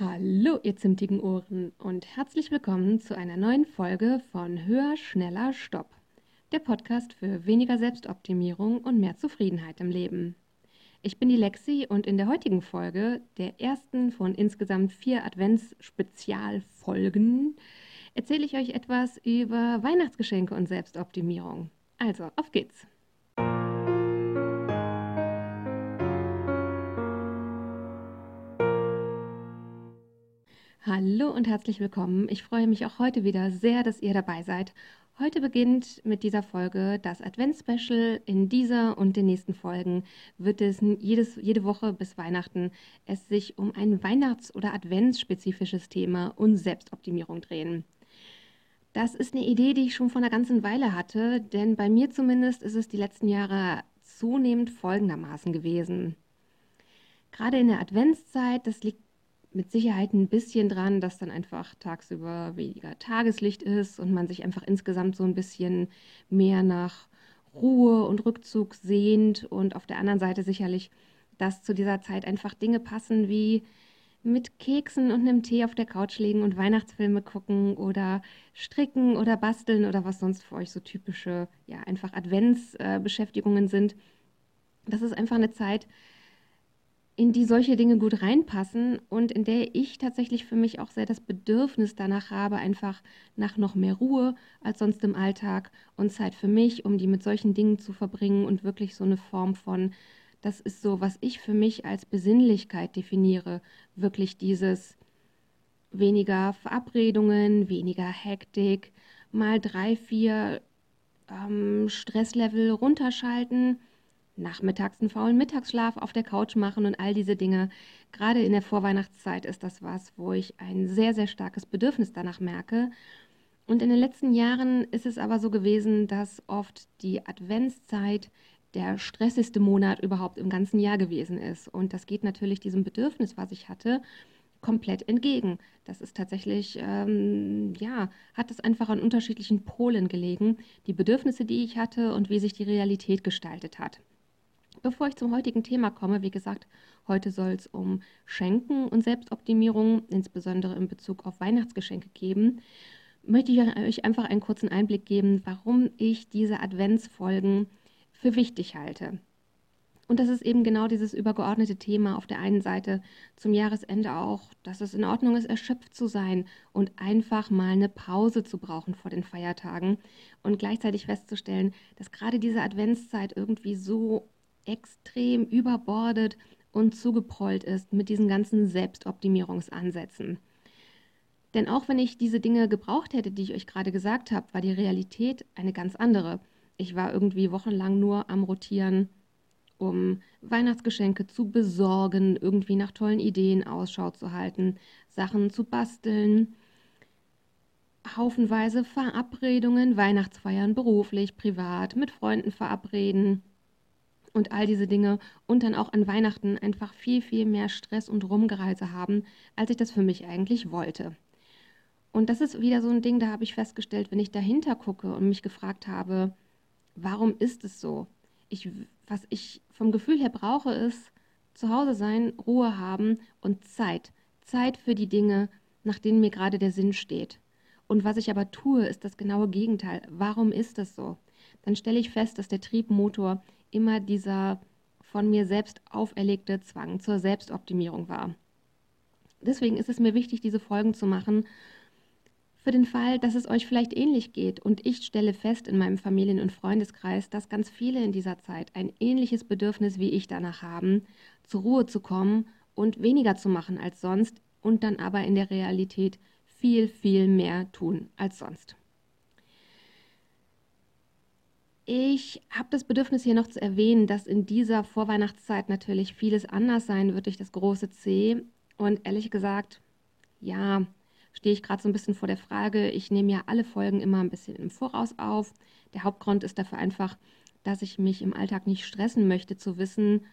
Hallo, ihr zimtigen Ohren und herzlich willkommen zu einer neuen Folge von Höher, Schneller, Stopp. Der Podcast für weniger Selbstoptimierung und mehr Zufriedenheit im Leben. Ich bin die Lexi und in der heutigen Folge, der ersten von insgesamt vier Advents-Spezialfolgen, erzähle ich euch etwas über Weihnachtsgeschenke und Selbstoptimierung. Also, auf geht's! Hallo und herzlich willkommen. Ich freue mich auch heute wieder sehr, dass ihr dabei seid. Heute beginnt mit dieser Folge das Advents-Special. In dieser und den nächsten Folgen wird es jedes, jede Woche bis Weihnachten es sich um ein Weihnachts- oder Adventsspezifisches Thema und Selbstoptimierung drehen. Das ist eine Idee, die ich schon vor einer ganzen Weile hatte, denn bei mir zumindest ist es die letzten Jahre zunehmend folgendermaßen gewesen. Gerade in der Adventszeit, das liegt mit Sicherheit ein bisschen dran, dass dann einfach tagsüber weniger Tageslicht ist und man sich einfach insgesamt so ein bisschen mehr nach Ruhe und Rückzug sehnt und auf der anderen Seite sicherlich, dass zu dieser Zeit einfach Dinge passen wie mit Keksen und einem Tee auf der Couch liegen und Weihnachtsfilme gucken oder stricken oder basteln oder was sonst für euch so typische, ja, einfach Adventsbeschäftigungen sind. Das ist einfach eine Zeit, in die solche Dinge gut reinpassen und in der ich tatsächlich für mich auch sehr das Bedürfnis danach habe, einfach nach noch mehr Ruhe als sonst im Alltag und Zeit für mich, um die mit solchen Dingen zu verbringen und wirklich so eine Form von, das ist so, was ich für mich als Besinnlichkeit definiere, wirklich dieses weniger Verabredungen, weniger Hektik, mal drei, vier ähm, Stresslevel runterschalten nachmittags einen faulen Mittagsschlaf auf der Couch machen und all diese Dinge. Gerade in der Vorweihnachtszeit ist das was, wo ich ein sehr, sehr starkes Bedürfnis danach merke. Und in den letzten Jahren ist es aber so gewesen, dass oft die Adventszeit der stressigste Monat überhaupt im ganzen Jahr gewesen ist. Und das geht natürlich diesem Bedürfnis, was ich hatte, komplett entgegen. Das ist tatsächlich, ähm, ja, hat es einfach an unterschiedlichen Polen gelegen, die Bedürfnisse, die ich hatte und wie sich die Realität gestaltet hat. Bevor ich zum heutigen Thema komme, wie gesagt, heute soll es um Schenken und Selbstoptimierung, insbesondere in Bezug auf Weihnachtsgeschenke geben, möchte ich euch einfach einen kurzen Einblick geben, warum ich diese Adventsfolgen für wichtig halte. Und das ist eben genau dieses übergeordnete Thema auf der einen Seite zum Jahresende auch, dass es in Ordnung ist, erschöpft zu sein und einfach mal eine Pause zu brauchen vor den Feiertagen und gleichzeitig festzustellen, dass gerade diese Adventszeit irgendwie so extrem überbordet und zugeprollt ist mit diesen ganzen Selbstoptimierungsansätzen. Denn auch wenn ich diese Dinge gebraucht hätte, die ich euch gerade gesagt habe, war die Realität eine ganz andere. Ich war irgendwie wochenlang nur am Rotieren, um Weihnachtsgeschenke zu besorgen, irgendwie nach tollen Ideen Ausschau zu halten, Sachen zu basteln, haufenweise Verabredungen, Weihnachtsfeiern beruflich, privat, mit Freunden verabreden, und all diese Dinge und dann auch an Weihnachten einfach viel, viel mehr Stress und Rumgereise haben, als ich das für mich eigentlich wollte. Und das ist wieder so ein Ding, da habe ich festgestellt, wenn ich dahinter gucke und mich gefragt habe, warum ist es so? Ich, was ich vom Gefühl her brauche, ist zu Hause sein, Ruhe haben und Zeit. Zeit für die Dinge, nach denen mir gerade der Sinn steht. Und was ich aber tue, ist das genaue Gegenteil. Warum ist das so? Dann stelle ich fest, dass der Triebmotor immer dieser von mir selbst auferlegte Zwang zur Selbstoptimierung war. Deswegen ist es mir wichtig, diese Folgen zu machen, für den Fall, dass es euch vielleicht ähnlich geht. Und ich stelle fest in meinem Familien- und Freundeskreis, dass ganz viele in dieser Zeit ein ähnliches Bedürfnis wie ich danach haben, zur Ruhe zu kommen und weniger zu machen als sonst und dann aber in der Realität viel, viel mehr tun als sonst. Ich habe das Bedürfnis hier noch zu erwähnen, dass in dieser Vorweihnachtszeit natürlich vieles anders sein wird durch das große C. Und ehrlich gesagt, ja, stehe ich gerade so ein bisschen vor der Frage. Ich nehme ja alle Folgen immer ein bisschen im Voraus auf. Der Hauptgrund ist dafür einfach, dass ich mich im Alltag nicht stressen möchte, zu wissen,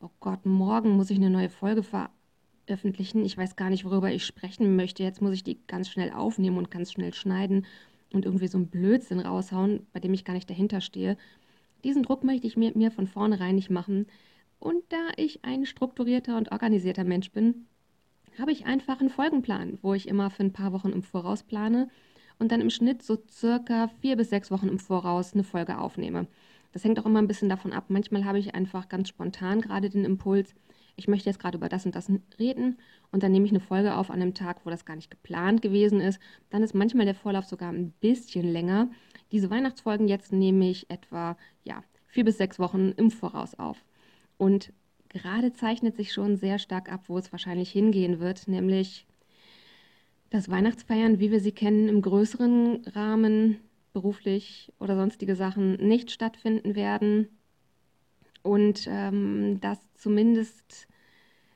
oh Gott, morgen muss ich eine neue Folge veröffentlichen. Ich weiß gar nicht, worüber ich sprechen möchte. Jetzt muss ich die ganz schnell aufnehmen und ganz schnell schneiden und irgendwie so einen Blödsinn raushauen, bei dem ich gar nicht dahinter stehe. Diesen Druck möchte ich mir, mir von vornherein nicht machen. Und da ich ein strukturierter und organisierter Mensch bin, habe ich einfach einen Folgenplan, wo ich immer für ein paar Wochen im Voraus plane und dann im Schnitt so circa vier bis sechs Wochen im Voraus eine Folge aufnehme. Das hängt auch immer ein bisschen davon ab. Manchmal habe ich einfach ganz spontan gerade den Impuls, ich möchte jetzt gerade über das und das reden und dann nehme ich eine Folge auf an einem Tag, wo das gar nicht geplant gewesen ist. Dann ist manchmal der Vorlauf sogar ein bisschen länger. Diese Weihnachtsfolgen jetzt nehme ich etwa ja, vier bis sechs Wochen im Voraus auf. Und gerade zeichnet sich schon sehr stark ab, wo es wahrscheinlich hingehen wird, nämlich das Weihnachtsfeiern, wie wir sie kennen, im größeren Rahmen, beruflich oder sonstige Sachen nicht stattfinden werden und ähm, dass zumindest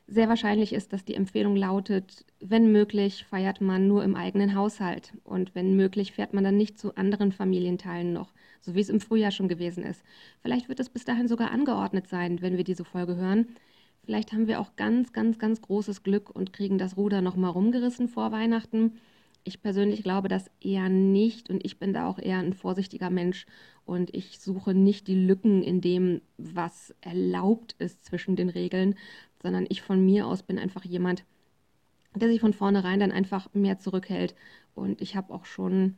sehr wahrscheinlich ist, dass die Empfehlung lautet, wenn möglich, feiert man nur im eigenen Haushalt und wenn möglich, fährt man dann nicht zu anderen Familienteilen noch, so wie es im Frühjahr schon gewesen ist. Vielleicht wird es bis dahin sogar angeordnet sein, wenn wir diese Folge hören. Vielleicht haben wir auch ganz, ganz, ganz großes Glück und kriegen das Ruder nochmal rumgerissen vor Weihnachten. Ich persönlich glaube das eher nicht und ich bin da auch eher ein vorsichtiger Mensch und ich suche nicht die Lücken in dem, was erlaubt ist zwischen den Regeln, sondern ich von mir aus bin einfach jemand, der sich von vornherein dann einfach mehr zurückhält. Und ich habe auch schon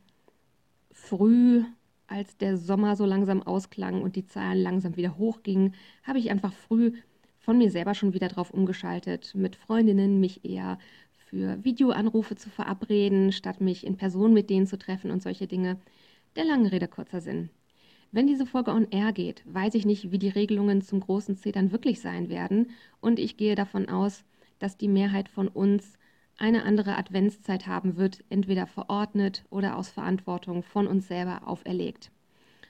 früh, als der Sommer so langsam ausklang und die Zahlen langsam wieder hochgingen, habe ich einfach früh von mir selber schon wieder drauf umgeschaltet, mit Freundinnen mich eher für Videoanrufe zu verabreden, statt mich in Person mit denen zu treffen und solche Dinge. Der lange Rede, kurzer Sinn. Wenn diese Folge on air geht, weiß ich nicht, wie die Regelungen zum großen C dann wirklich sein werden und ich gehe davon aus, dass die Mehrheit von uns eine andere Adventszeit haben wird, entweder verordnet oder aus Verantwortung von uns selber auferlegt.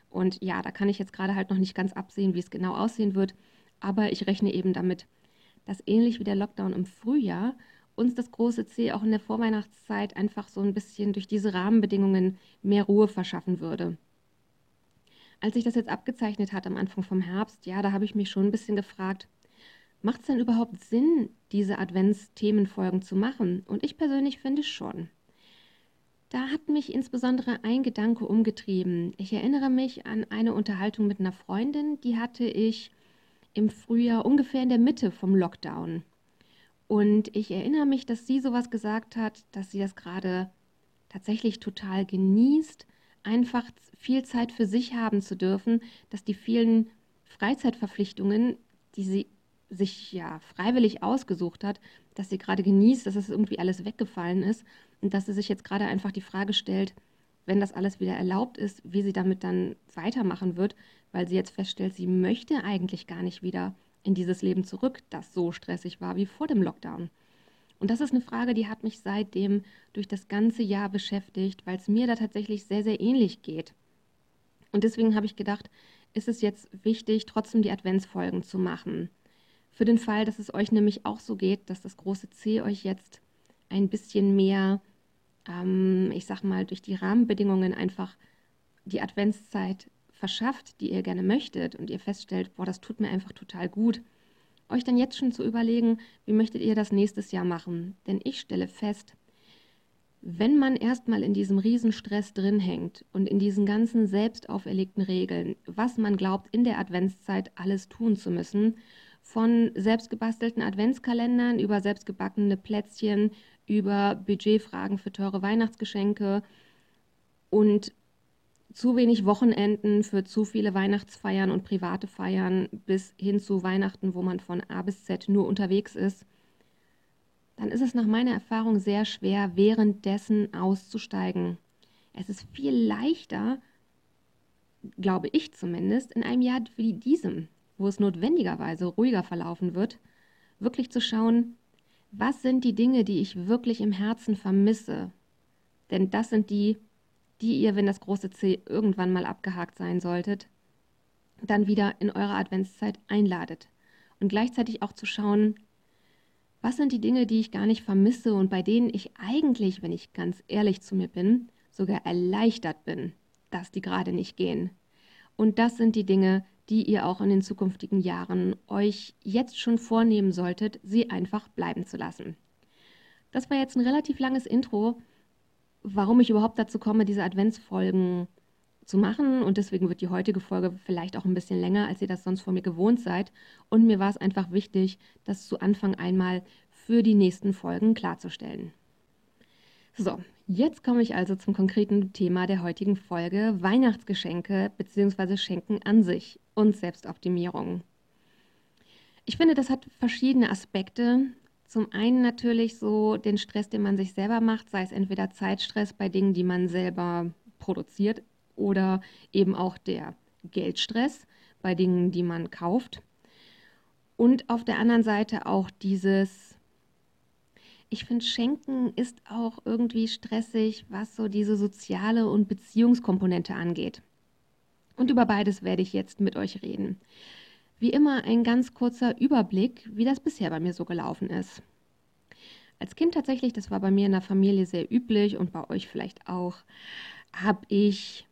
Und ja, da kann ich jetzt gerade halt noch nicht ganz absehen, wie es genau aussehen wird, aber ich rechne eben damit, dass ähnlich wie der Lockdown im Frühjahr uns das große C auch in der Vorweihnachtszeit einfach so ein bisschen durch diese Rahmenbedingungen mehr Ruhe verschaffen würde. Als sich das jetzt abgezeichnet hat am Anfang vom Herbst, ja, da habe ich mich schon ein bisschen gefragt, macht es denn überhaupt Sinn, diese Adventsthemenfolgen zu machen? Und ich persönlich finde schon. Da hat mich insbesondere ein Gedanke umgetrieben. Ich erinnere mich an eine Unterhaltung mit einer Freundin, die hatte ich im Frühjahr ungefähr in der Mitte vom Lockdown. Und ich erinnere mich, dass sie sowas gesagt hat, dass sie das gerade tatsächlich total genießt, einfach viel Zeit für sich haben zu dürfen, dass die vielen Freizeitverpflichtungen, die sie sich ja freiwillig ausgesucht hat, dass sie gerade genießt, dass es irgendwie alles weggefallen ist und dass sie sich jetzt gerade einfach die Frage stellt, wenn das alles wieder erlaubt ist, wie sie damit dann weitermachen wird, weil sie jetzt feststellt, sie möchte eigentlich gar nicht wieder in dieses Leben zurück, das so stressig war wie vor dem Lockdown. Und das ist eine Frage, die hat mich seitdem durch das ganze Jahr beschäftigt, weil es mir da tatsächlich sehr, sehr ähnlich geht. Und deswegen habe ich gedacht, ist es jetzt wichtig, trotzdem die Adventsfolgen zu machen. Für den Fall, dass es euch nämlich auch so geht, dass das große C euch jetzt ein bisschen mehr, ähm, ich sag mal, durch die Rahmenbedingungen einfach die Adventszeit verschafft, die ihr gerne möchtet und ihr feststellt, boah, das tut mir einfach total gut euch dann jetzt schon zu überlegen, wie möchtet ihr das nächstes Jahr machen. Denn ich stelle fest, wenn man erstmal in diesem Riesenstress drin hängt und in diesen ganzen selbst auferlegten Regeln, was man glaubt, in der Adventszeit alles tun zu müssen, von selbstgebastelten Adventskalendern über selbstgebackene Plätzchen, über Budgetfragen für teure Weihnachtsgeschenke und zu wenig Wochenenden für zu viele Weihnachtsfeiern und private Feiern bis hin zu Weihnachten, wo man von A bis Z nur unterwegs ist, dann ist es nach meiner Erfahrung sehr schwer, währenddessen auszusteigen. Es ist viel leichter, glaube ich zumindest, in einem Jahr wie diesem, wo es notwendigerweise ruhiger verlaufen wird, wirklich zu schauen, was sind die Dinge, die ich wirklich im Herzen vermisse. Denn das sind die, die ihr, wenn das große C irgendwann mal abgehakt sein solltet, dann wieder in eurer Adventszeit einladet. Und gleichzeitig auch zu schauen, was sind die Dinge, die ich gar nicht vermisse und bei denen ich eigentlich, wenn ich ganz ehrlich zu mir bin, sogar erleichtert bin, dass die gerade nicht gehen. Und das sind die Dinge, die ihr auch in den zukünftigen Jahren euch jetzt schon vornehmen solltet, sie einfach bleiben zu lassen. Das war jetzt ein relativ langes Intro, warum ich überhaupt dazu komme, diese Adventsfolgen zu machen. Und deswegen wird die heutige Folge vielleicht auch ein bisschen länger, als ihr das sonst von mir gewohnt seid. Und mir war es einfach wichtig, das zu Anfang einmal für die nächsten Folgen klarzustellen. So, jetzt komme ich also zum konkreten Thema der heutigen Folge Weihnachtsgeschenke bzw. Schenken an sich und Selbstoptimierung. Ich finde, das hat verschiedene Aspekte. Zum einen natürlich so den Stress, den man sich selber macht, sei es entweder Zeitstress bei Dingen, die man selber produziert oder eben auch der Geldstress bei Dingen, die man kauft. Und auf der anderen Seite auch dieses, ich finde, Schenken ist auch irgendwie stressig, was so diese soziale und Beziehungskomponente angeht. Und über beides werde ich jetzt mit euch reden. Wie immer ein ganz kurzer Überblick, wie das bisher bei mir so gelaufen ist. Als Kind tatsächlich, das war bei mir in der Familie sehr üblich und bei euch vielleicht auch, habe ich,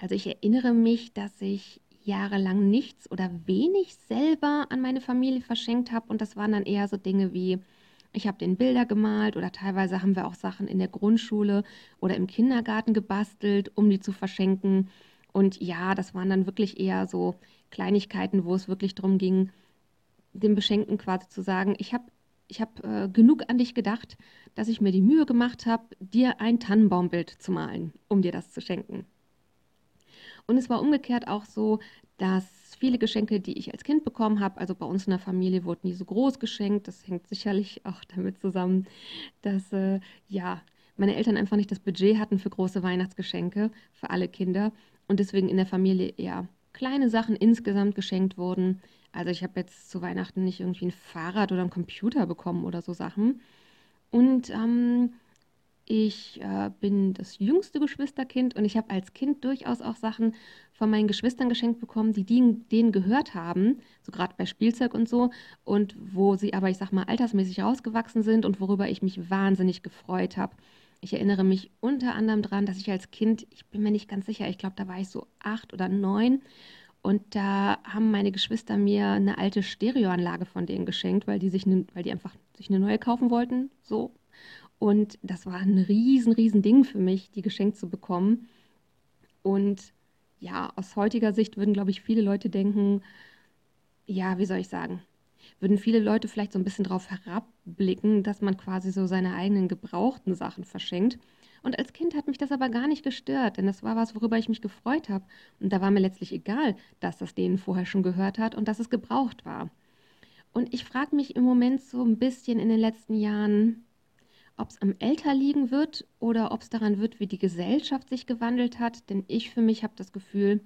also ich erinnere mich, dass ich jahrelang nichts oder wenig selber an meine Familie verschenkt habe und das waren dann eher so Dinge wie, ich habe den Bilder gemalt oder teilweise haben wir auch Sachen in der Grundschule oder im Kindergarten gebastelt, um die zu verschenken. Und ja, das waren dann wirklich eher so Kleinigkeiten, wo es wirklich darum ging, dem Beschenkten quasi zu sagen, ich habe ich hab, äh, genug an dich gedacht, dass ich mir die Mühe gemacht habe, dir ein Tannenbaumbild zu malen, um dir das zu schenken. Und es war umgekehrt auch so, dass viele Geschenke, die ich als Kind bekommen habe, also bei uns in der Familie wurde nie so groß geschenkt. Das hängt sicherlich auch damit zusammen, dass äh, ja meine Eltern einfach nicht das Budget hatten für große Weihnachtsgeschenke für alle Kinder und deswegen in der Familie eher kleine Sachen insgesamt geschenkt wurden. Also ich habe jetzt zu Weihnachten nicht irgendwie ein Fahrrad oder einen Computer bekommen oder so Sachen. Und ähm, ich äh, bin das jüngste Geschwisterkind und ich habe als Kind durchaus auch Sachen von meinen Geschwistern geschenkt bekommen, die, die denen gehört haben, so gerade bei Spielzeug und so, und wo sie aber, ich sag mal, altersmäßig rausgewachsen sind und worüber ich mich wahnsinnig gefreut habe. Ich erinnere mich unter anderem daran, dass ich als Kind, ich bin mir nicht ganz sicher, ich glaube, da war ich so acht oder neun. Und da haben meine Geschwister mir eine alte Stereoanlage von denen geschenkt, weil die sich, ne, weil die einfach sich eine neue kaufen wollten. So. Und das war ein riesen, riesen Ding für mich, die geschenkt zu bekommen. Und ja, aus heutiger Sicht würden, glaube ich, viele Leute denken, ja, wie soll ich sagen, würden viele Leute vielleicht so ein bisschen darauf herabblicken, dass man quasi so seine eigenen gebrauchten Sachen verschenkt. Und als Kind hat mich das aber gar nicht gestört, denn das war was, worüber ich mich gefreut habe. Und da war mir letztlich egal, dass das denen vorher schon gehört hat und dass es gebraucht war. Und ich frage mich im Moment so ein bisschen in den letzten Jahren, ob es am Älter liegen wird oder ob es daran wird, wie die Gesellschaft sich gewandelt hat. Denn ich für mich habe das Gefühl,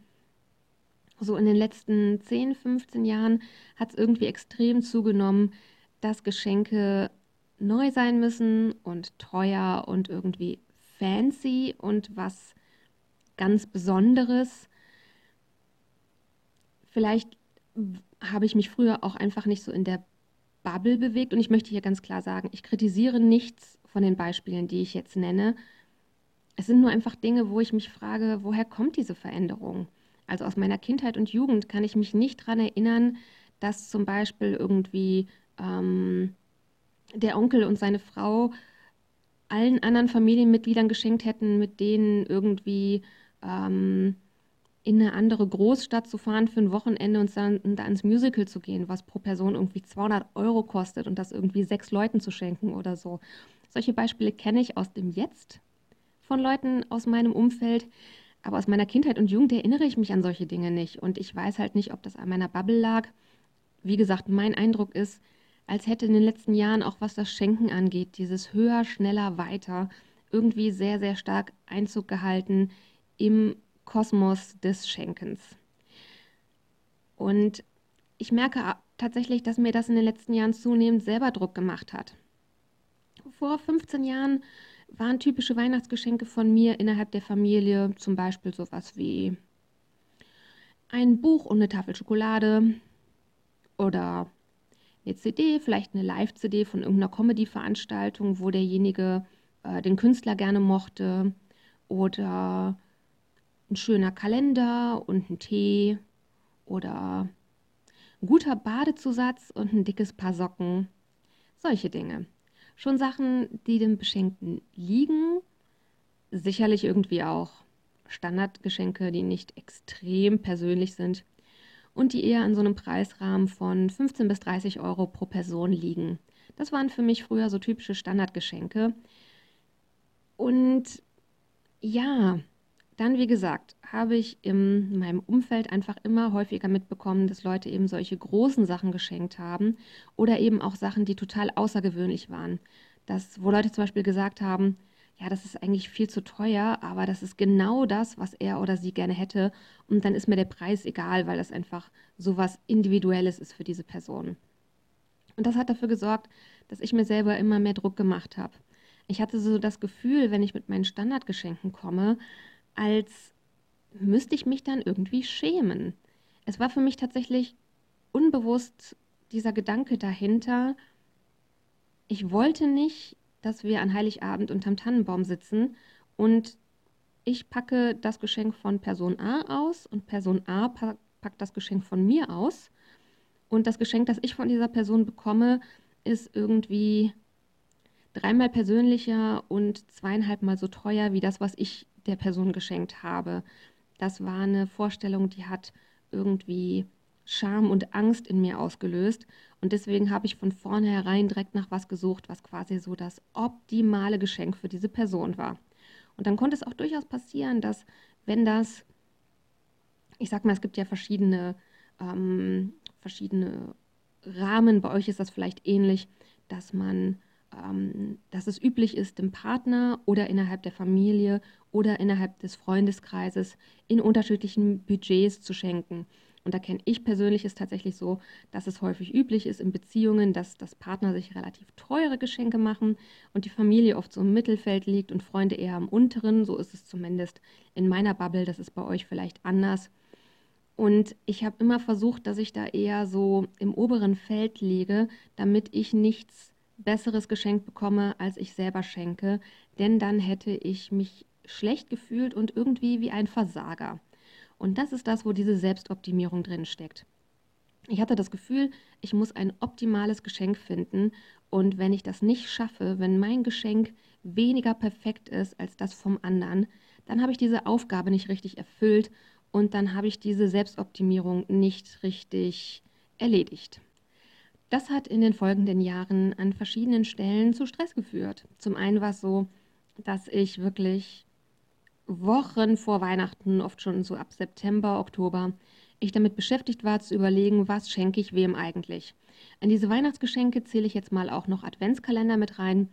so in den letzten 10, 15 Jahren hat es irgendwie extrem zugenommen, dass Geschenke neu sein müssen und teuer und irgendwie fancy und was ganz Besonderes. Vielleicht habe ich mich früher auch einfach nicht so in der Bubble bewegt und ich möchte hier ganz klar sagen, ich kritisiere nichts von den Beispielen, die ich jetzt nenne. Es sind nur einfach Dinge, wo ich mich frage, woher kommt diese Veränderung? Also aus meiner Kindheit und Jugend kann ich mich nicht daran erinnern, dass zum Beispiel irgendwie ähm, der Onkel und seine Frau allen anderen Familienmitgliedern geschenkt hätten, mit denen irgendwie ähm, in eine andere Großstadt zu fahren für ein Wochenende und dann da ins Musical zu gehen, was pro Person irgendwie 200 Euro kostet und das irgendwie sechs Leuten zu schenken oder so. Solche Beispiele kenne ich aus dem Jetzt von Leuten aus meinem Umfeld, aber aus meiner Kindheit und Jugend erinnere ich mich an solche Dinge nicht. Und ich weiß halt nicht, ob das an meiner Bubble lag. Wie gesagt, mein Eindruck ist, als hätte in den letzten Jahren auch was das Schenken angeht, dieses höher, schneller, weiter, irgendwie sehr, sehr stark Einzug gehalten im Kosmos des Schenkens. Und ich merke tatsächlich, dass mir das in den letzten Jahren zunehmend selber Druck gemacht hat vor 15 Jahren waren typische Weihnachtsgeschenke von mir innerhalb der Familie zum Beispiel sowas wie ein Buch und eine Tafel Schokolade oder eine CD, vielleicht eine Live-CD von irgendeiner Comedy-Veranstaltung, wo derjenige äh, den Künstler gerne mochte oder ein schöner Kalender und ein Tee oder ein guter Badezusatz und ein dickes Paar Socken. Solche Dinge. Schon Sachen, die dem Beschenkten liegen, sicherlich irgendwie auch Standardgeschenke, die nicht extrem persönlich sind und die eher in so einem Preisrahmen von 15 bis 30 Euro pro Person liegen. Das waren für mich früher so typische Standardgeschenke. Und ja, dann, wie gesagt, habe ich in meinem Umfeld einfach immer häufiger mitbekommen, dass Leute eben solche großen Sachen geschenkt haben oder eben auch Sachen, die total außergewöhnlich waren. Das, wo Leute zum Beispiel gesagt haben, ja, das ist eigentlich viel zu teuer, aber das ist genau das, was er oder sie gerne hätte. Und dann ist mir der Preis egal, weil das einfach so was Individuelles ist für diese Person. Und das hat dafür gesorgt, dass ich mir selber immer mehr Druck gemacht habe. Ich hatte so das Gefühl, wenn ich mit meinen Standardgeschenken komme, als müsste ich mich dann irgendwie schämen. Es war für mich tatsächlich unbewusst dieser Gedanke dahinter, ich wollte nicht, dass wir an Heiligabend unterm Tannenbaum sitzen und ich packe das Geschenk von Person A aus und Person A packt das Geschenk von mir aus. Und das Geschenk, das ich von dieser Person bekomme, ist irgendwie dreimal persönlicher und zweieinhalbmal so teuer wie das, was ich der Person geschenkt habe. Das war eine Vorstellung, die hat irgendwie Scham und Angst in mir ausgelöst. Und deswegen habe ich von vornherein direkt nach was gesucht, was quasi so das optimale Geschenk für diese Person war. Und dann konnte es auch durchaus passieren, dass wenn das, ich sag mal, es gibt ja verschiedene, ähm, verschiedene Rahmen, bei euch ist das vielleicht ähnlich, dass man ähm, dass es üblich ist, dem Partner oder innerhalb der Familie oder innerhalb des Freundeskreises in unterschiedlichen Budgets zu schenken. Und da kenne ich persönlich es tatsächlich so, dass es häufig üblich ist in Beziehungen, dass das Partner sich relativ teure Geschenke machen und die Familie oft so im Mittelfeld liegt und Freunde eher am unteren. So ist es zumindest in meiner Bubble. Das ist bei euch vielleicht anders. Und ich habe immer versucht, dass ich da eher so im oberen Feld liege, damit ich nichts besseres Geschenk bekomme, als ich selber schenke, denn dann hätte ich mich schlecht gefühlt und irgendwie wie ein Versager. Und das ist das, wo diese Selbstoptimierung drin steckt. Ich hatte das Gefühl, ich muss ein optimales Geschenk finden und wenn ich das nicht schaffe, wenn mein Geschenk weniger perfekt ist als das vom anderen, dann habe ich diese Aufgabe nicht richtig erfüllt und dann habe ich diese Selbstoptimierung nicht richtig erledigt. Das hat in den folgenden Jahren an verschiedenen Stellen zu Stress geführt. Zum einen war es so, dass ich wirklich Wochen vor Weihnachten, oft schon so ab September, Oktober, ich damit beschäftigt war zu überlegen, was schenke ich wem eigentlich. An diese Weihnachtsgeschenke zähle ich jetzt mal auch noch Adventskalender mit rein.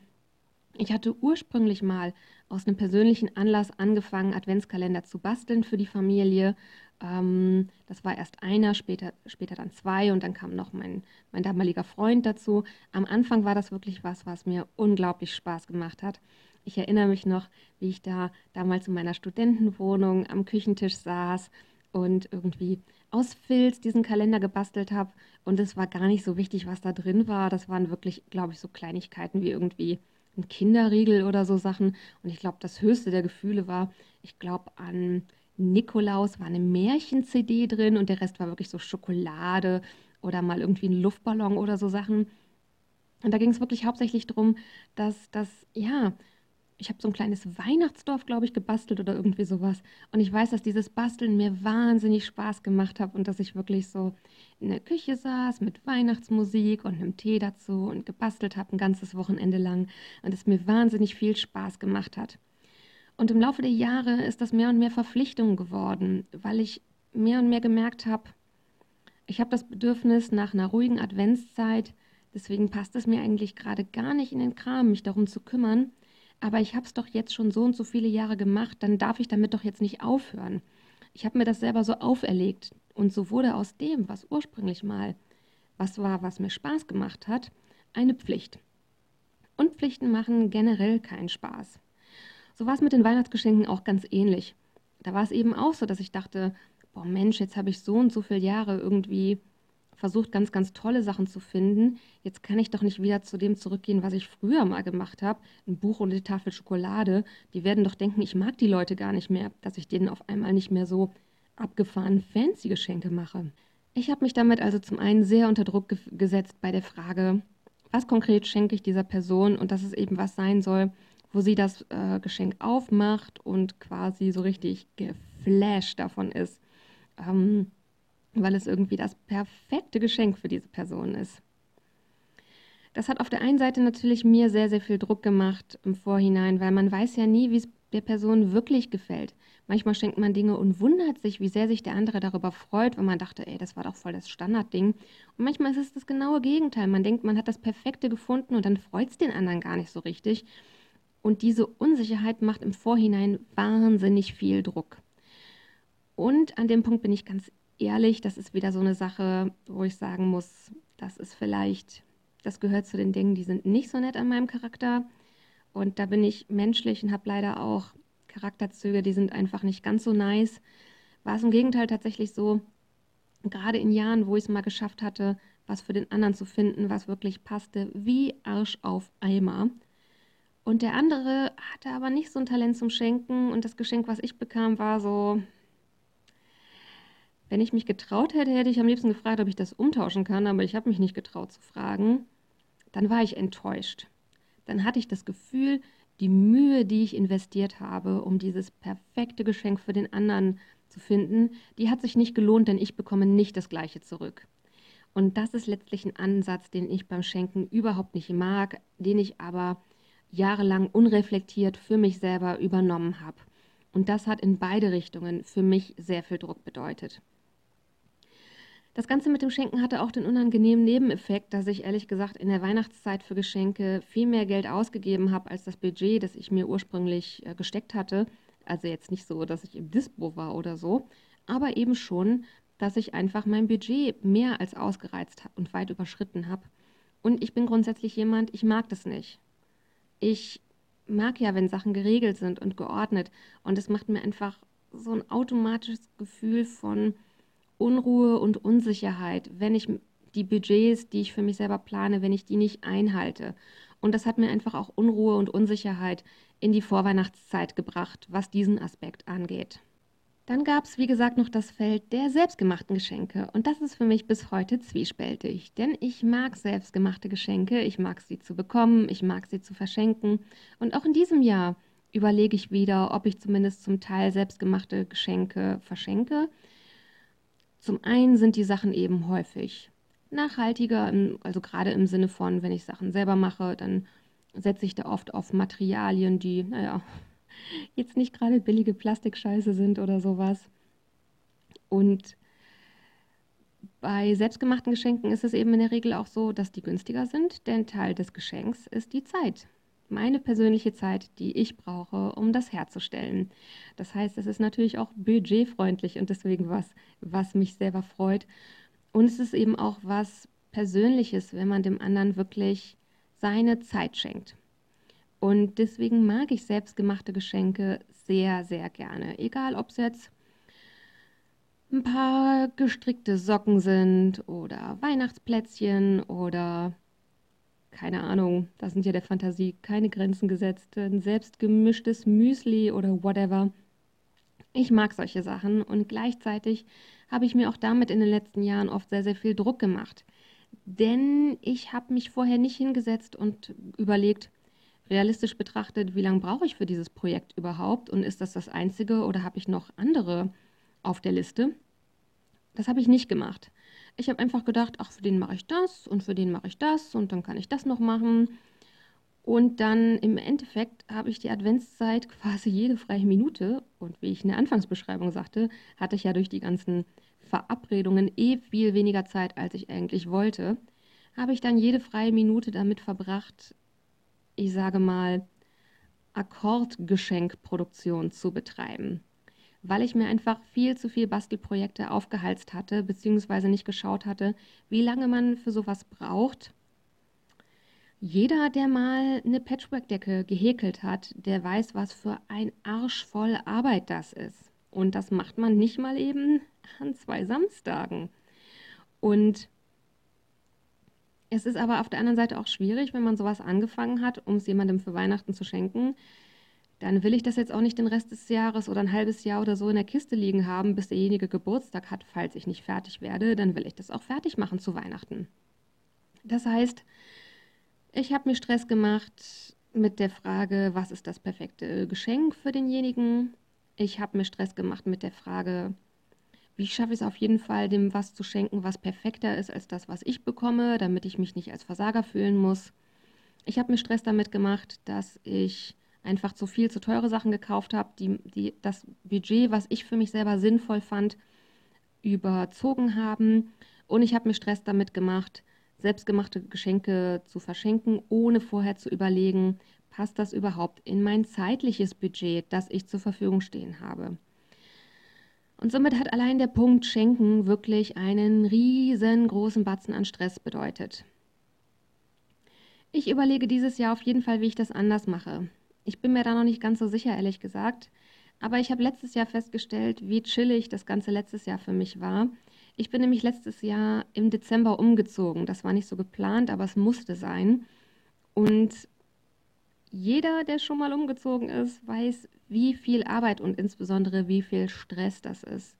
Ich hatte ursprünglich mal aus einem persönlichen Anlass angefangen, Adventskalender zu basteln für die Familie ähm, das war erst einer, später, später dann zwei und dann kam noch mein, mein damaliger Freund dazu. Am Anfang war das wirklich was, was mir unglaublich Spaß gemacht hat. Ich erinnere mich noch, wie ich da damals in meiner Studentenwohnung am Küchentisch saß und irgendwie aus Filz diesen Kalender gebastelt habe. Und es war gar nicht so wichtig, was da drin war. Das waren wirklich, glaube ich, so Kleinigkeiten wie irgendwie ein Kinderriegel oder so Sachen. Und ich glaube, das höchste der Gefühle war, ich glaube an Nikolaus war eine Märchen-CD drin und der Rest war wirklich so Schokolade oder mal irgendwie ein Luftballon oder so Sachen. Und da ging es wirklich hauptsächlich darum, dass das, ja, ich habe so ein kleines Weihnachtsdorf, glaube ich, gebastelt oder irgendwie sowas. Und ich weiß, dass dieses Basteln mir wahnsinnig Spaß gemacht hat und dass ich wirklich so in der Küche saß mit Weihnachtsmusik und einem Tee dazu und gebastelt habe ein ganzes Wochenende lang und es mir wahnsinnig viel Spaß gemacht hat. Und im Laufe der Jahre ist das mehr und mehr Verpflichtung geworden, weil ich mehr und mehr gemerkt habe, ich habe das Bedürfnis nach einer ruhigen Adventszeit, deswegen passt es mir eigentlich gerade gar nicht in den Kram, mich darum zu kümmern. Aber ich habe es doch jetzt schon so und so viele Jahre gemacht, dann darf ich damit doch jetzt nicht aufhören. Ich habe mir das selber so auferlegt und so wurde aus dem, was ursprünglich mal was war, was mir Spaß gemacht hat, eine Pflicht. Und Pflichten machen generell keinen Spaß. So war es mit den Weihnachtsgeschenken auch ganz ähnlich. Da war es eben auch so, dass ich dachte, boah Mensch, jetzt habe ich so und so viele Jahre irgendwie versucht, ganz, ganz tolle Sachen zu finden. Jetzt kann ich doch nicht wieder zu dem zurückgehen, was ich früher mal gemacht habe. Ein Buch und eine Tafel Schokolade. Die werden doch denken, ich mag die Leute gar nicht mehr, dass ich denen auf einmal nicht mehr so abgefahren fancy Geschenke mache. Ich habe mich damit also zum einen sehr unter Druck ge gesetzt bei der Frage, was konkret schenke ich dieser Person und dass es eben was sein soll, wo sie das äh, Geschenk aufmacht und quasi so richtig geflasht davon ist, ähm, weil es irgendwie das perfekte Geschenk für diese Person ist. Das hat auf der einen Seite natürlich mir sehr, sehr viel Druck gemacht im Vorhinein, weil man weiß ja nie, wie es der Person wirklich gefällt. Manchmal schenkt man Dinge und wundert sich, wie sehr sich der andere darüber freut, wenn man dachte, ey, das war doch voll das Standardding. Und manchmal ist es das genaue Gegenteil. Man denkt, man hat das Perfekte gefunden und dann freut es den anderen gar nicht so richtig. Und diese Unsicherheit macht im Vorhinein wahnsinnig viel Druck. Und an dem Punkt bin ich ganz ehrlich, das ist wieder so eine Sache, wo ich sagen muss, das ist vielleicht, das gehört zu den Dingen, die sind nicht so nett an meinem Charakter. Und da bin ich menschlich und habe leider auch Charakterzüge, die sind einfach nicht ganz so nice. War es im Gegenteil tatsächlich so, gerade in Jahren, wo ich es mal geschafft hatte, was für den anderen zu finden, was wirklich passte, wie Arsch auf Eimer. Und der andere hatte aber nicht so ein Talent zum Schenken und das Geschenk, was ich bekam, war so, wenn ich mich getraut hätte, hätte ich am liebsten gefragt, ob ich das umtauschen kann, aber ich habe mich nicht getraut zu fragen. Dann war ich enttäuscht. Dann hatte ich das Gefühl, die Mühe, die ich investiert habe, um dieses perfekte Geschenk für den anderen zu finden, die hat sich nicht gelohnt, denn ich bekomme nicht das gleiche zurück. Und das ist letztlich ein Ansatz, den ich beim Schenken überhaupt nicht mag, den ich aber jahrelang unreflektiert für mich selber übernommen habe. Und das hat in beide Richtungen für mich sehr viel Druck bedeutet. Das Ganze mit dem Schenken hatte auch den unangenehmen Nebeneffekt, dass ich ehrlich gesagt in der Weihnachtszeit für Geschenke viel mehr Geld ausgegeben habe als das Budget, das ich mir ursprünglich äh, gesteckt hatte. Also jetzt nicht so, dass ich im Dispo war oder so, aber eben schon, dass ich einfach mein Budget mehr als ausgereizt und weit überschritten habe. Und ich bin grundsätzlich jemand, ich mag das nicht. Ich mag ja, wenn Sachen geregelt sind und geordnet. Und es macht mir einfach so ein automatisches Gefühl von, Unruhe und Unsicherheit, wenn ich die Budgets, die ich für mich selber plane, wenn ich die nicht einhalte. Und das hat mir einfach auch Unruhe und Unsicherheit in die Vorweihnachtszeit gebracht, was diesen Aspekt angeht. Dann gab es, wie gesagt, noch das Feld der selbstgemachten Geschenke. Und das ist für mich bis heute zwiespältig. Denn ich mag selbstgemachte Geschenke, ich mag sie zu bekommen, ich mag sie zu verschenken. Und auch in diesem Jahr überlege ich wieder, ob ich zumindest zum Teil selbstgemachte Geschenke verschenke. Zum einen sind die Sachen eben häufig nachhaltiger, also gerade im Sinne von, wenn ich Sachen selber mache, dann setze ich da oft auf Materialien, die, naja, jetzt nicht gerade billige Plastikscheiße sind oder sowas. Und bei selbstgemachten Geschenken ist es eben in der Regel auch so, dass die günstiger sind, denn Teil des Geschenks ist die Zeit meine persönliche Zeit, die ich brauche, um das herzustellen. Das heißt, es ist natürlich auch budgetfreundlich und deswegen was, was mich selber freut. Und es ist eben auch was Persönliches, wenn man dem anderen wirklich seine Zeit schenkt. Und deswegen mag ich selbstgemachte Geschenke sehr, sehr gerne. Egal, ob es jetzt ein paar gestrickte Socken sind oder Weihnachtsplätzchen oder keine Ahnung, da sind ja der Fantasie keine Grenzen gesetzt, ein selbstgemischtes Müsli oder whatever. Ich mag solche Sachen und gleichzeitig habe ich mir auch damit in den letzten Jahren oft sehr, sehr viel Druck gemacht. Denn ich habe mich vorher nicht hingesetzt und überlegt, realistisch betrachtet, wie lange brauche ich für dieses Projekt überhaupt und ist das das einzige oder habe ich noch andere auf der Liste? Das habe ich nicht gemacht. Ich habe einfach gedacht, ach, für den mache ich das und für den mache ich das und dann kann ich das noch machen. Und dann im Endeffekt habe ich die Adventszeit quasi jede freie Minute. Und wie ich in der Anfangsbeschreibung sagte, hatte ich ja durch die ganzen Verabredungen eh viel weniger Zeit, als ich eigentlich wollte. Habe ich dann jede freie Minute damit verbracht, ich sage mal, Akkordgeschenkproduktion zu betreiben weil ich mir einfach viel zu viel Bastelprojekte aufgehalst hatte, beziehungsweise nicht geschaut hatte, wie lange man für sowas braucht. Jeder, der mal eine Patchwork-Decke gehäkelt hat, der weiß, was für ein Arsch voll Arbeit das ist. Und das macht man nicht mal eben an zwei Samstagen. Und es ist aber auf der anderen Seite auch schwierig, wenn man sowas angefangen hat, um es jemandem für Weihnachten zu schenken, dann will ich das jetzt auch nicht den Rest des Jahres oder ein halbes Jahr oder so in der Kiste liegen haben, bis derjenige Geburtstag hat, falls ich nicht fertig werde. Dann will ich das auch fertig machen zu Weihnachten. Das heißt, ich habe mir Stress gemacht mit der Frage, was ist das perfekte Geschenk für denjenigen. Ich habe mir Stress gemacht mit der Frage, Wie schaffe ich es auf jeden Fall, dem was zu schenken, was perfekter ist als das, was ich bekomme, damit ich mich nicht als Versager fühlen muss? Ich habe mir Stress damit gemacht, dass ich einfach zu viel, zu teure Sachen gekauft habe, die, die das Budget, was ich für mich selber sinnvoll fand, überzogen haben. Und ich habe mir Stress damit gemacht, selbstgemachte Geschenke zu verschenken, ohne vorher zu überlegen, passt das überhaupt in mein zeitliches Budget, das ich zur Verfügung stehen habe. Und somit hat allein der Punkt Schenken wirklich einen riesengroßen Batzen an Stress bedeutet. Ich überlege dieses Jahr auf jeden Fall, wie ich das anders mache. Ich bin mir da noch nicht ganz so sicher, ehrlich gesagt. Aber ich habe letztes Jahr festgestellt, wie chillig das Ganze letztes Jahr für mich war. Ich bin nämlich letztes Jahr im Dezember umgezogen. Das war nicht so geplant, aber es musste sein. Und jeder, der schon mal umgezogen ist, weiß, wie viel Arbeit und insbesondere wie viel Stress das ist.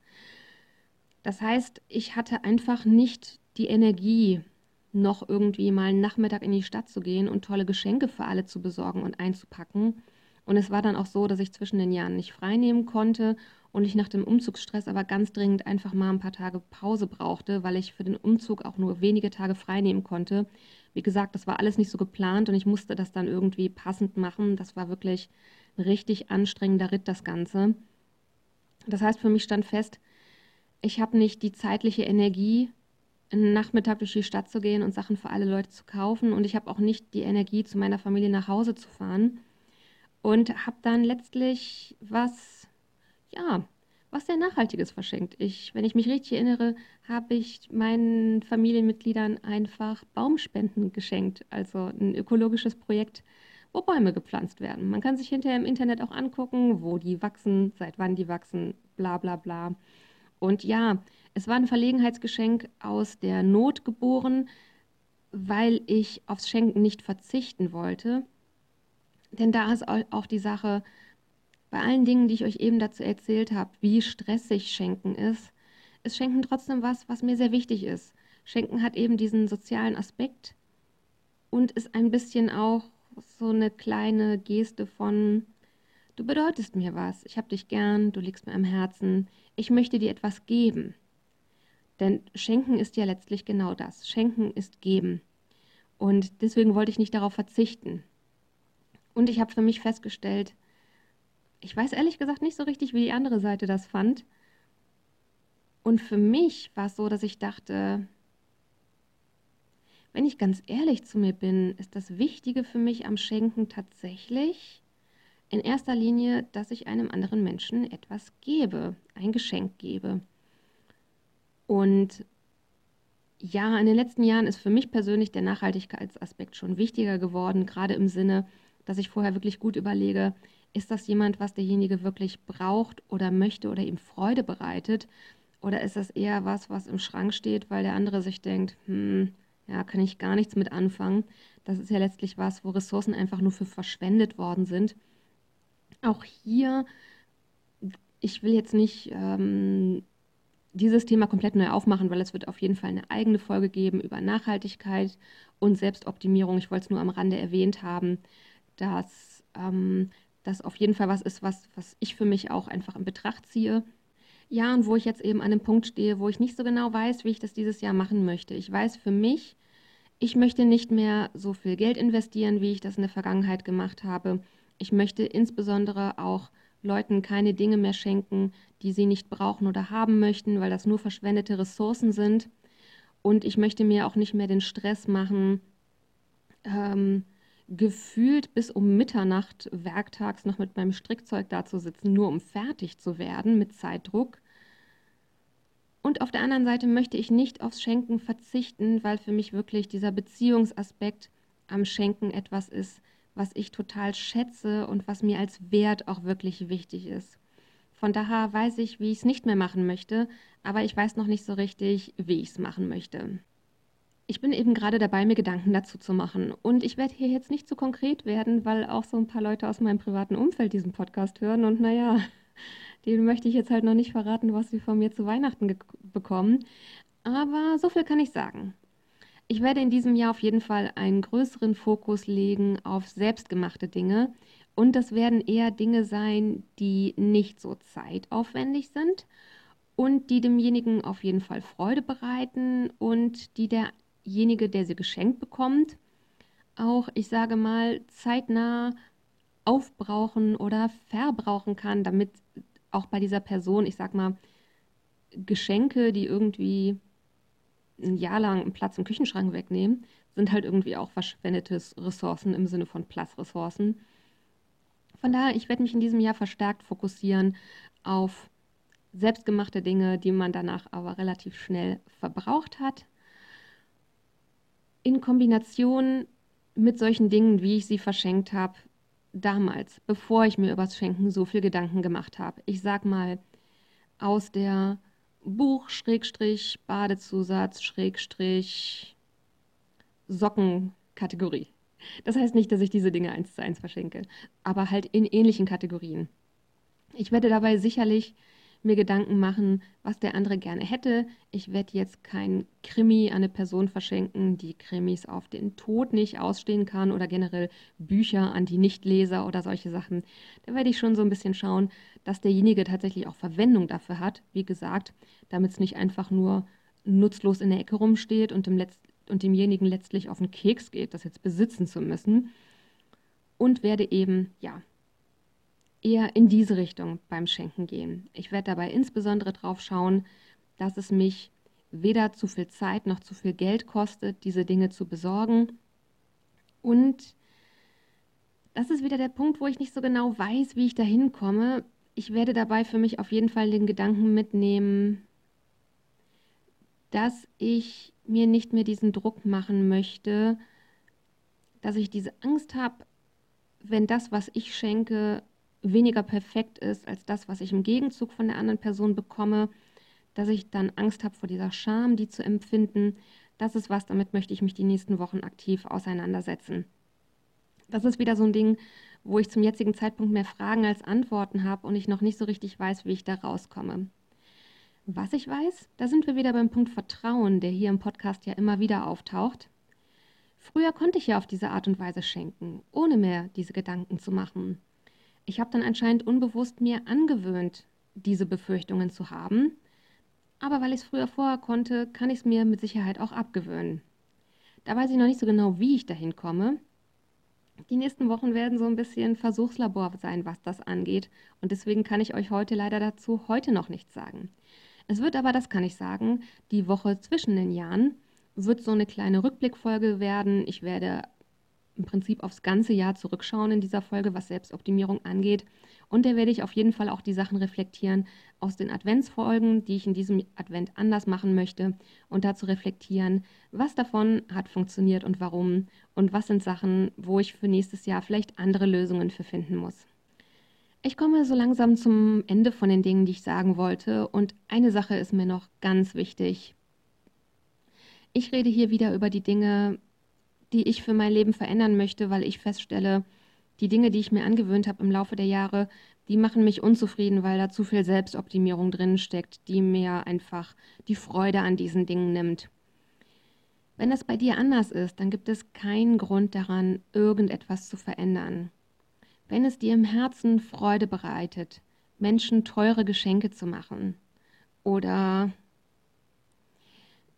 Das heißt, ich hatte einfach nicht die Energie, noch irgendwie mal einen Nachmittag in die Stadt zu gehen und tolle Geschenke für alle zu besorgen und einzupacken. Und es war dann auch so, dass ich zwischen den Jahren nicht freinehmen konnte und ich nach dem Umzugsstress aber ganz dringend einfach mal ein paar Tage Pause brauchte, weil ich für den Umzug auch nur wenige Tage freinehmen konnte. Wie gesagt, das war alles nicht so geplant und ich musste das dann irgendwie passend machen. Das war wirklich richtig anstrengender Ritt, das Ganze. Das heißt, für mich stand fest, ich habe nicht die zeitliche Energie, einen Nachmittag durch die Stadt zu gehen und Sachen für alle Leute zu kaufen. Und ich habe auch nicht die Energie, zu meiner Familie nach Hause zu fahren. Und habe dann letztlich was, ja, was sehr Nachhaltiges verschenkt. Ich, wenn ich mich richtig erinnere, habe ich meinen Familienmitgliedern einfach Baumspenden geschenkt. Also ein ökologisches Projekt, wo Bäume gepflanzt werden. Man kann sich hinterher im Internet auch angucken, wo die wachsen, seit wann die wachsen, bla bla bla. Und ja, es war ein Verlegenheitsgeschenk aus der Not geboren, weil ich aufs Schenken nicht verzichten wollte. Denn da ist auch die Sache, bei allen Dingen, die ich euch eben dazu erzählt habe, wie stressig Schenken ist, ist Schenken trotzdem was, was mir sehr wichtig ist. Schenken hat eben diesen sozialen Aspekt und ist ein bisschen auch so eine kleine Geste von, du bedeutest mir was, ich habe dich gern, du liegst mir am Herzen, ich möchte dir etwas geben. Denn Schenken ist ja letztlich genau das. Schenken ist geben. Und deswegen wollte ich nicht darauf verzichten. Und ich habe für mich festgestellt, ich weiß ehrlich gesagt nicht so richtig, wie die andere Seite das fand. Und für mich war es so, dass ich dachte, wenn ich ganz ehrlich zu mir bin, ist das Wichtige für mich am Schenken tatsächlich in erster Linie, dass ich einem anderen Menschen etwas gebe, ein Geschenk gebe. Und ja, in den letzten Jahren ist für mich persönlich der Nachhaltigkeitsaspekt schon wichtiger geworden, gerade im Sinne, dass ich vorher wirklich gut überlege, ist das jemand, was derjenige wirklich braucht oder möchte oder ihm Freude bereitet? Oder ist das eher was, was im Schrank steht, weil der andere sich denkt, hm, ja, kann ich gar nichts mit anfangen. Das ist ja letztlich was, wo Ressourcen einfach nur für verschwendet worden sind. Auch hier, ich will jetzt nicht ähm, dieses Thema komplett neu aufmachen, weil es wird auf jeden Fall eine eigene Folge geben über Nachhaltigkeit und Selbstoptimierung. Ich wollte es nur am Rande erwähnt haben, dass ähm, das auf jeden Fall was ist, was, was ich für mich auch einfach in Betracht ziehe. Ja, und wo ich jetzt eben an einem Punkt stehe, wo ich nicht so genau weiß, wie ich das dieses Jahr machen möchte. Ich weiß für mich, ich möchte nicht mehr so viel Geld investieren, wie ich das in der Vergangenheit gemacht habe. Ich möchte insbesondere auch Leuten keine Dinge mehr schenken, die sie nicht brauchen oder haben möchten, weil das nur verschwendete Ressourcen sind. Und ich möchte mir auch nicht mehr den Stress machen, ähm, gefühlt bis um Mitternacht werktags noch mit meinem Strickzeug da zu sitzen, nur um fertig zu werden mit Zeitdruck. Und auf der anderen Seite möchte ich nicht aufs Schenken verzichten, weil für mich wirklich dieser Beziehungsaspekt am Schenken etwas ist, was ich total schätze und was mir als Wert auch wirklich wichtig ist. Von daher weiß ich, wie ich es nicht mehr machen möchte, aber ich weiß noch nicht so richtig, wie ich es machen möchte. Ich bin eben gerade dabei, mir Gedanken dazu zu machen. Und ich werde hier jetzt nicht zu konkret werden, weil auch so ein paar Leute aus meinem privaten Umfeld diesen Podcast hören. Und naja, denen möchte ich jetzt halt noch nicht verraten, was sie von mir zu Weihnachten bekommen. Aber so viel kann ich sagen. Ich werde in diesem Jahr auf jeden Fall einen größeren Fokus legen auf selbstgemachte Dinge. Und das werden eher Dinge sein, die nicht so zeitaufwendig sind und die demjenigen auf jeden Fall Freude bereiten und die derjenige, der sie geschenkt bekommt, auch, ich sage mal, zeitnah aufbrauchen oder verbrauchen kann, damit auch bei dieser Person, ich sag mal, Geschenke, die irgendwie ein Jahr lang einen Platz im Küchenschrank wegnehmen, sind halt irgendwie auch verschwendetes Ressourcen im Sinne von Platzressourcen. Von daher, ich werde mich in diesem Jahr verstärkt fokussieren auf selbstgemachte Dinge, die man danach aber relativ schnell verbraucht hat. In Kombination mit solchen Dingen, wie ich sie verschenkt habe, damals, bevor ich mir übers Schenken so viel Gedanken gemacht habe. Ich sag mal, aus der Buch, Schrägstrich, Badezusatz, Schrägstrich, Sockenkategorie. Das heißt nicht, dass ich diese Dinge eins zu eins verschenke, aber halt in ähnlichen Kategorien. Ich werde dabei sicherlich mir Gedanken machen, was der andere gerne hätte. Ich werde jetzt kein Krimi an eine Person verschenken, die Krimis auf den Tod nicht ausstehen kann oder generell Bücher an die Nichtleser oder solche Sachen. Da werde ich schon so ein bisschen schauen, dass derjenige tatsächlich auch Verwendung dafür hat, wie gesagt, damit es nicht einfach nur nutzlos in der Ecke rumsteht und, dem Letz und demjenigen letztlich auf den Keks geht, das jetzt besitzen zu müssen. Und werde eben, ja, eher in diese Richtung beim Schenken gehen. Ich werde dabei insbesondere darauf schauen, dass es mich weder zu viel Zeit noch zu viel Geld kostet, diese Dinge zu besorgen. Und das ist wieder der Punkt, wo ich nicht so genau weiß, wie ich da hinkomme. Ich werde dabei für mich auf jeden Fall den Gedanken mitnehmen, dass ich mir nicht mehr diesen Druck machen möchte, dass ich diese Angst habe, wenn das, was ich schenke, weniger perfekt ist als das, was ich im Gegenzug von der anderen Person bekomme, dass ich dann Angst habe vor dieser Scham, die zu empfinden. Das ist was, damit möchte ich mich die nächsten Wochen aktiv auseinandersetzen. Das ist wieder so ein Ding, wo ich zum jetzigen Zeitpunkt mehr Fragen als Antworten habe und ich noch nicht so richtig weiß, wie ich da rauskomme. Was ich weiß, da sind wir wieder beim Punkt Vertrauen, der hier im Podcast ja immer wieder auftaucht. Früher konnte ich ja auf diese Art und Weise schenken, ohne mehr diese Gedanken zu machen. Ich habe dann anscheinend unbewusst mir angewöhnt, diese Befürchtungen zu haben. Aber weil ich es früher vorher konnte, kann ich es mir mit Sicherheit auch abgewöhnen. Da weiß ich noch nicht so genau, wie ich dahin komme. Die nächsten Wochen werden so ein bisschen Versuchslabor sein, was das angeht. Und deswegen kann ich euch heute leider dazu heute noch nichts sagen. Es wird aber, das kann ich sagen, die Woche zwischen den Jahren wird so eine kleine Rückblickfolge werden. Ich werde im Prinzip aufs ganze Jahr zurückschauen in dieser Folge, was Selbstoptimierung angeht. Und da werde ich auf jeden Fall auch die Sachen reflektieren aus den Adventsfolgen, die ich in diesem Advent anders machen möchte und dazu reflektieren, was davon hat funktioniert und warum und was sind Sachen, wo ich für nächstes Jahr vielleicht andere Lösungen für finden muss. Ich komme so langsam zum Ende von den Dingen, die ich sagen wollte und eine Sache ist mir noch ganz wichtig. Ich rede hier wieder über die Dinge, die ich für mein Leben verändern möchte, weil ich feststelle, die Dinge, die ich mir angewöhnt habe im Laufe der Jahre, die machen mich unzufrieden, weil da zu viel Selbstoptimierung drin steckt, die mir einfach die Freude an diesen Dingen nimmt. Wenn das bei dir anders ist, dann gibt es keinen Grund daran, irgendetwas zu verändern. Wenn es dir im Herzen Freude bereitet, Menschen teure Geschenke zu machen oder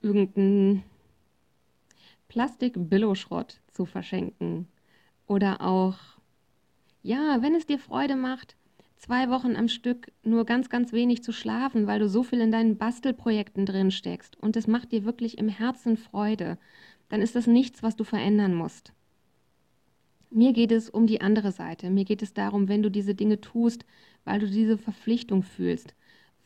irgendein Plastik-Billo-Schrott zu verschenken. Oder auch, ja, wenn es dir Freude macht, zwei Wochen am Stück nur ganz, ganz wenig zu schlafen, weil du so viel in deinen Bastelprojekten drin steckst und es macht dir wirklich im Herzen Freude, dann ist das nichts, was du verändern musst. Mir geht es um die andere Seite. Mir geht es darum, wenn du diese Dinge tust, weil du diese Verpflichtung fühlst,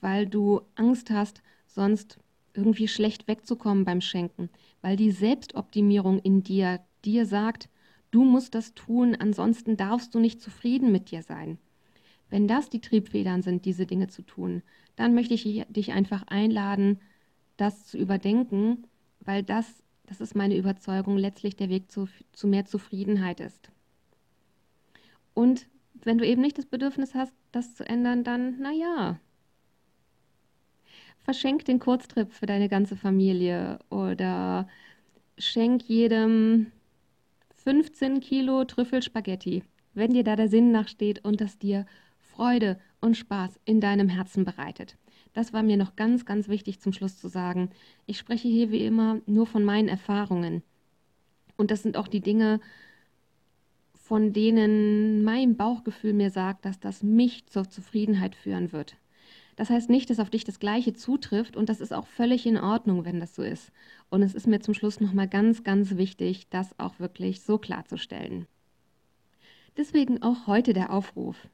weil du Angst hast, sonst irgendwie schlecht wegzukommen beim Schenken, weil die Selbstoptimierung in dir dir sagt, du musst das tun, ansonsten darfst du nicht zufrieden mit dir sein. Wenn das die Triebfedern sind, diese Dinge zu tun, dann möchte ich dich einfach einladen, das zu überdenken, weil das, das ist meine Überzeugung, letztlich der Weg zu, zu mehr Zufriedenheit ist. Und wenn du eben nicht das Bedürfnis hast, das zu ändern, dann, naja, verschenk den Kurztrip für deine ganze Familie oder schenk jedem 15 Kilo Trüffelspaghetti, wenn dir da der Sinn nachsteht und das dir Freude und Spaß in deinem Herzen bereitet. Das war mir noch ganz, ganz wichtig zum Schluss zu sagen. Ich spreche hier wie immer nur von meinen Erfahrungen. Und das sind auch die Dinge, von denen mein Bauchgefühl mir sagt, dass das mich zur Zufriedenheit führen wird. Das heißt nicht, dass auf dich das Gleiche zutrifft und das ist auch völlig in Ordnung, wenn das so ist. Und es ist mir zum Schluss nochmal ganz, ganz wichtig, das auch wirklich so klarzustellen. Deswegen auch heute der Aufruf.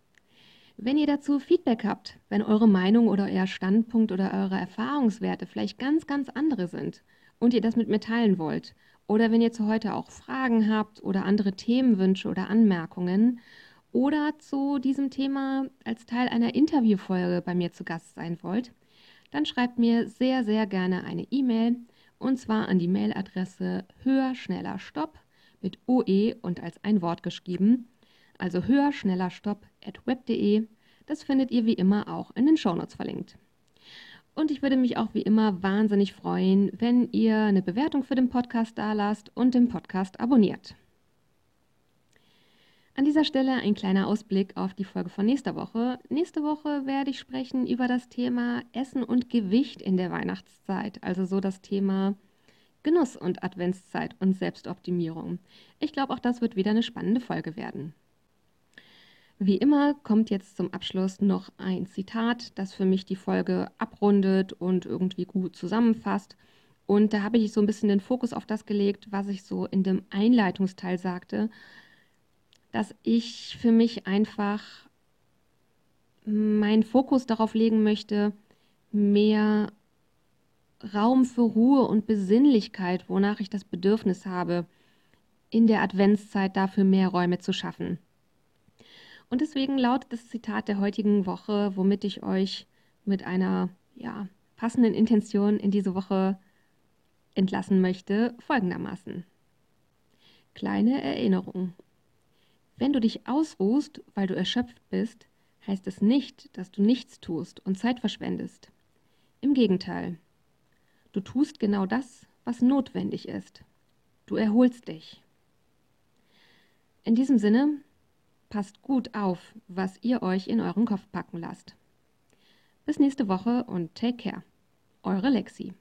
Wenn ihr dazu Feedback habt, wenn eure Meinung oder euer Standpunkt oder eure Erfahrungswerte vielleicht ganz, ganz andere sind und ihr das mit mir teilen wollt, oder wenn ihr zu heute auch Fragen habt oder andere Themenwünsche oder Anmerkungen oder zu diesem Thema als Teil einer Interviewfolge bei mir zu Gast sein wollt, dann schreibt mir sehr, sehr gerne eine E-Mail und zwar an die Mailadresse höher, schneller, stopp mit OE und als ein Wort geschrieben, also höher, schneller, stopp at web.de. Das findet ihr wie immer auch in den Shownotes verlinkt. Und ich würde mich auch wie immer wahnsinnig freuen, wenn ihr eine Bewertung für den Podcast dalasst und den Podcast abonniert. An dieser Stelle ein kleiner Ausblick auf die Folge von nächster Woche. Nächste Woche werde ich sprechen über das Thema Essen und Gewicht in der Weihnachtszeit, also so das Thema Genuss und Adventszeit und Selbstoptimierung. Ich glaube, auch das wird wieder eine spannende Folge werden. Wie immer kommt jetzt zum Abschluss noch ein Zitat, das für mich die Folge abrundet und irgendwie gut zusammenfasst. Und da habe ich so ein bisschen den Fokus auf das gelegt, was ich so in dem Einleitungsteil sagte, dass ich für mich einfach meinen Fokus darauf legen möchte, mehr Raum für Ruhe und Besinnlichkeit, wonach ich das Bedürfnis habe, in der Adventszeit dafür mehr Räume zu schaffen. Und deswegen lautet das Zitat der heutigen Woche, womit ich euch mit einer ja, passenden Intention in diese Woche entlassen möchte, folgendermaßen. Kleine Erinnerung. Wenn du dich ausruhst, weil du erschöpft bist, heißt es nicht, dass du nichts tust und Zeit verschwendest. Im Gegenteil, du tust genau das, was notwendig ist. Du erholst dich. In diesem Sinne, passt gut auf, was ihr euch in euren Kopf packen lasst. Bis nächste Woche und take care. Eure Lexi.